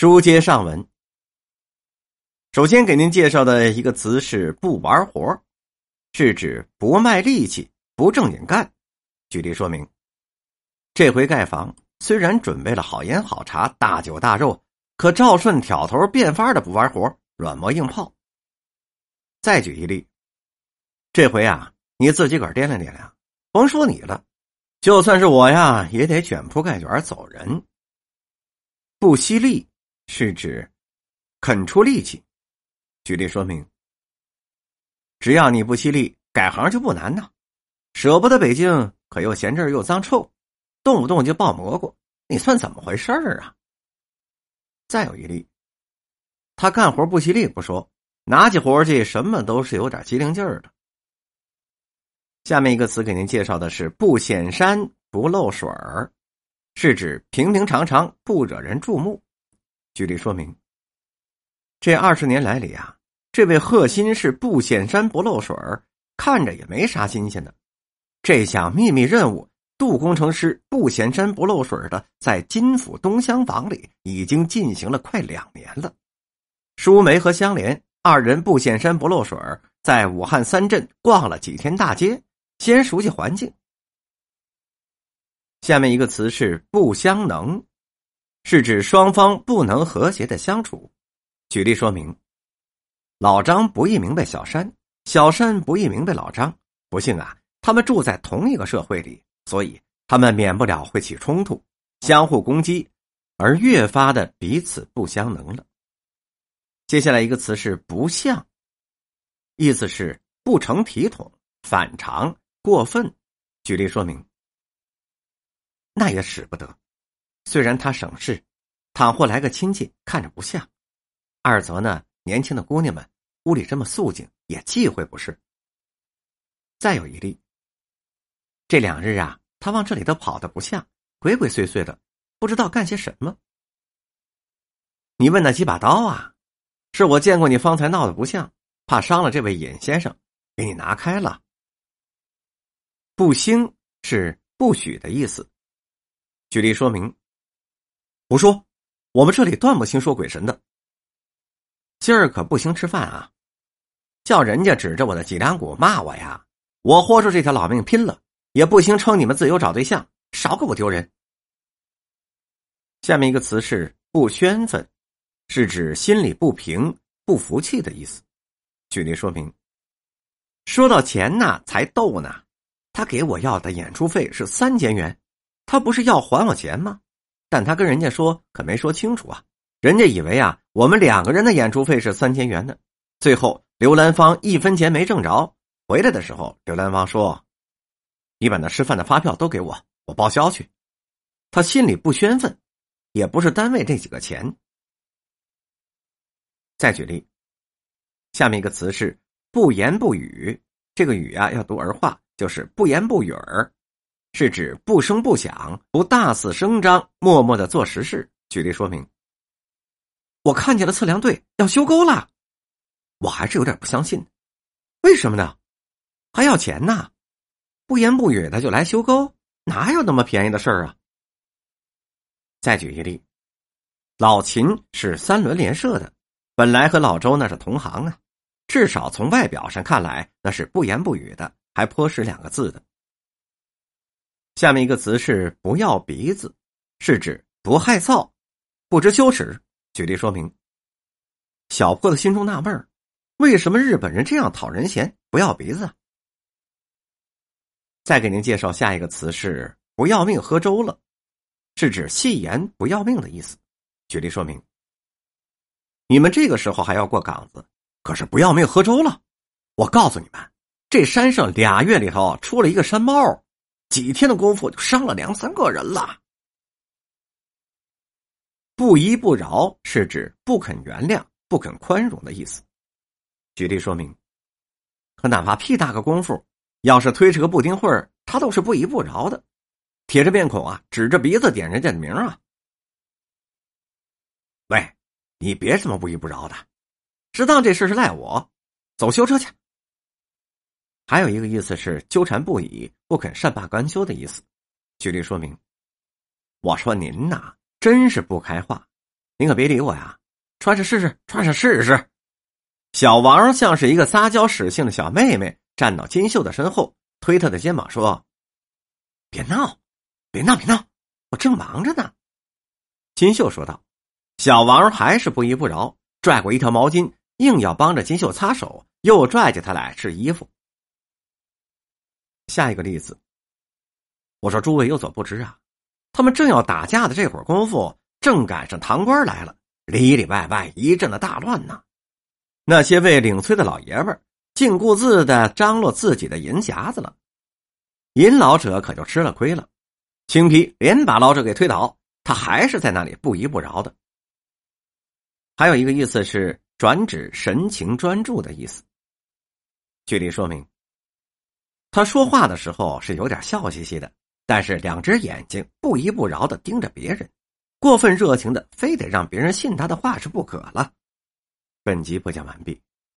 书接上文，首先给您介绍的一个词是“不玩活”，是指不卖力气、不正经干。举例说明，这回盖房虽然准备了好烟好茶、大酒大肉，可赵顺挑头变法的不玩活，软磨硬泡。再举一例，这回啊，你自己个掂量掂量，甭说你了，就算是我呀，也得卷铺盖卷走人。不惜力。是指肯出力气。举例说明：只要你不犀利，改行就不难呐。舍不得北京，可又嫌这儿又脏臭，动不动就爆蘑菇，你算怎么回事儿啊？再有一例，他干活不犀利不说，拿起活去什么都是有点机灵劲儿的。下面一个词给您介绍的是“不显山不漏水儿”，是指平平常常，不惹人注目。举例说明，这二十年来里啊，这位贺新是不显山不漏水看着也没啥新鲜的。这项秘密任务，杜工程师不显山不漏水的在金府东厢房里已经进行了快两年了。舒梅和香莲二人不显山不漏水在武汉三镇逛了几天大街，先熟悉环境。下面一个词是不相能。是指双方不能和谐的相处。举例说明：老张不易明白小山，小山不易明白老张。不幸啊，他们住在同一个社会里，所以他们免不了会起冲突，相互攻击，而越发的彼此不相能了。接下来一个词是“不像”，意思是不成体统、反常、过分。举例说明：那也使不得。虽然他省事，倘或来个亲戚，看着不像；二则呢，年轻的姑娘们屋里这么肃静，也忌讳不是。再有一例，这两日啊，他往这里头跑的不像，鬼鬼祟祟的，不知道干些什么。你问那几把刀啊，是我见过你方才闹得不像，怕伤了这位尹先生，给你拿开了。不兴是不许的意思。举例说明。胡说，我们这里断不兴说鬼神的。今儿可不兴吃饭啊！叫人家指着我的脊梁骨骂我呀！我豁出这条老命拼了，也不兴称你们自由找对象，少给我丢人。下面一个词是“不宣愤”，是指心里不平、不服气的意思。举例说明：说到钱呢，才逗呢。他给我要的演出费是三千元，他不是要还我钱吗？但他跟人家说，可没说清楚啊！人家以为啊，我们两个人的演出费是三千元呢。最后刘兰芳一分钱没挣着，回来的时候，刘兰芳说：“你把那吃饭的发票都给我，我报销去。”他心里不宣愤，也不是单位这几个钱。再举例，下面一个词是“不言不语”，这个“语”啊要读儿化，就是“不言不语儿”。是指不声不响，不大肆声张，默默的做实事。举例说明：我看见了测量队要修沟了，我还是有点不相信，为什么呢？还要钱呢？不言不语的就来修沟，哪有那么便宜的事儿啊？再举一例，老秦是三轮联社的，本来和老周那是同行啊，至少从外表上看来，那是不言不语的，还颇识两个字的。下面一个词是“不要鼻子”，是指不害臊、不知羞耻。举例说明：小破的心中纳闷为什么日本人这样讨人嫌，不要鼻子？再给您介绍下一个词是“不要命喝粥了”，是指戏言不要命的意思。举例说明：你们这个时候还要过岗子，可是不要命喝粥了。我告诉你们，这山上俩月里头出了一个山猫。几天的功夫就伤了两三个人了。不依不饶是指不肯原谅、不肯宽容的意思。举例说明，可哪怕屁大个功夫，要是推扯个不丁会儿，他都是不依不饶的，铁着面孔啊，指着鼻子点人家的名啊。喂，你别这么不依不饶的，知道这事是赖我，走修车去。还有一个意思是纠缠不已、不肯善罢甘休的意思。举例说明，我说您呐，真是不开化。您可别理我呀，穿上试试，穿上试试。小王像是一个撒娇使性的小妹妹，站到金秀的身后，推他的肩膀说：“别闹，别闹，别闹，我正忙着呢。”金秀说道。小王还是不依不饶，拽过一条毛巾，硬要帮着金秀擦手，又拽起他来试衣服。下一个例子，我说诸位有所不知啊，他们正要打架的这会儿功夫，正赶上堂官来了，里里外外一阵的大乱呢。那些为领催的老爷们儿，竟顾自的张罗自己的银匣子了，银老者可就吃了亏了。青皮连把老者给推倒，他还是在那里不依不饶的。还有一个意思是转指神情专注的意思。举例说明，他说话的时候是有点笑嘻嘻的，但是两只眼睛不依不饶的盯着别人，过分热情的，非得让别人信他的话是不可了。本集播讲完毕。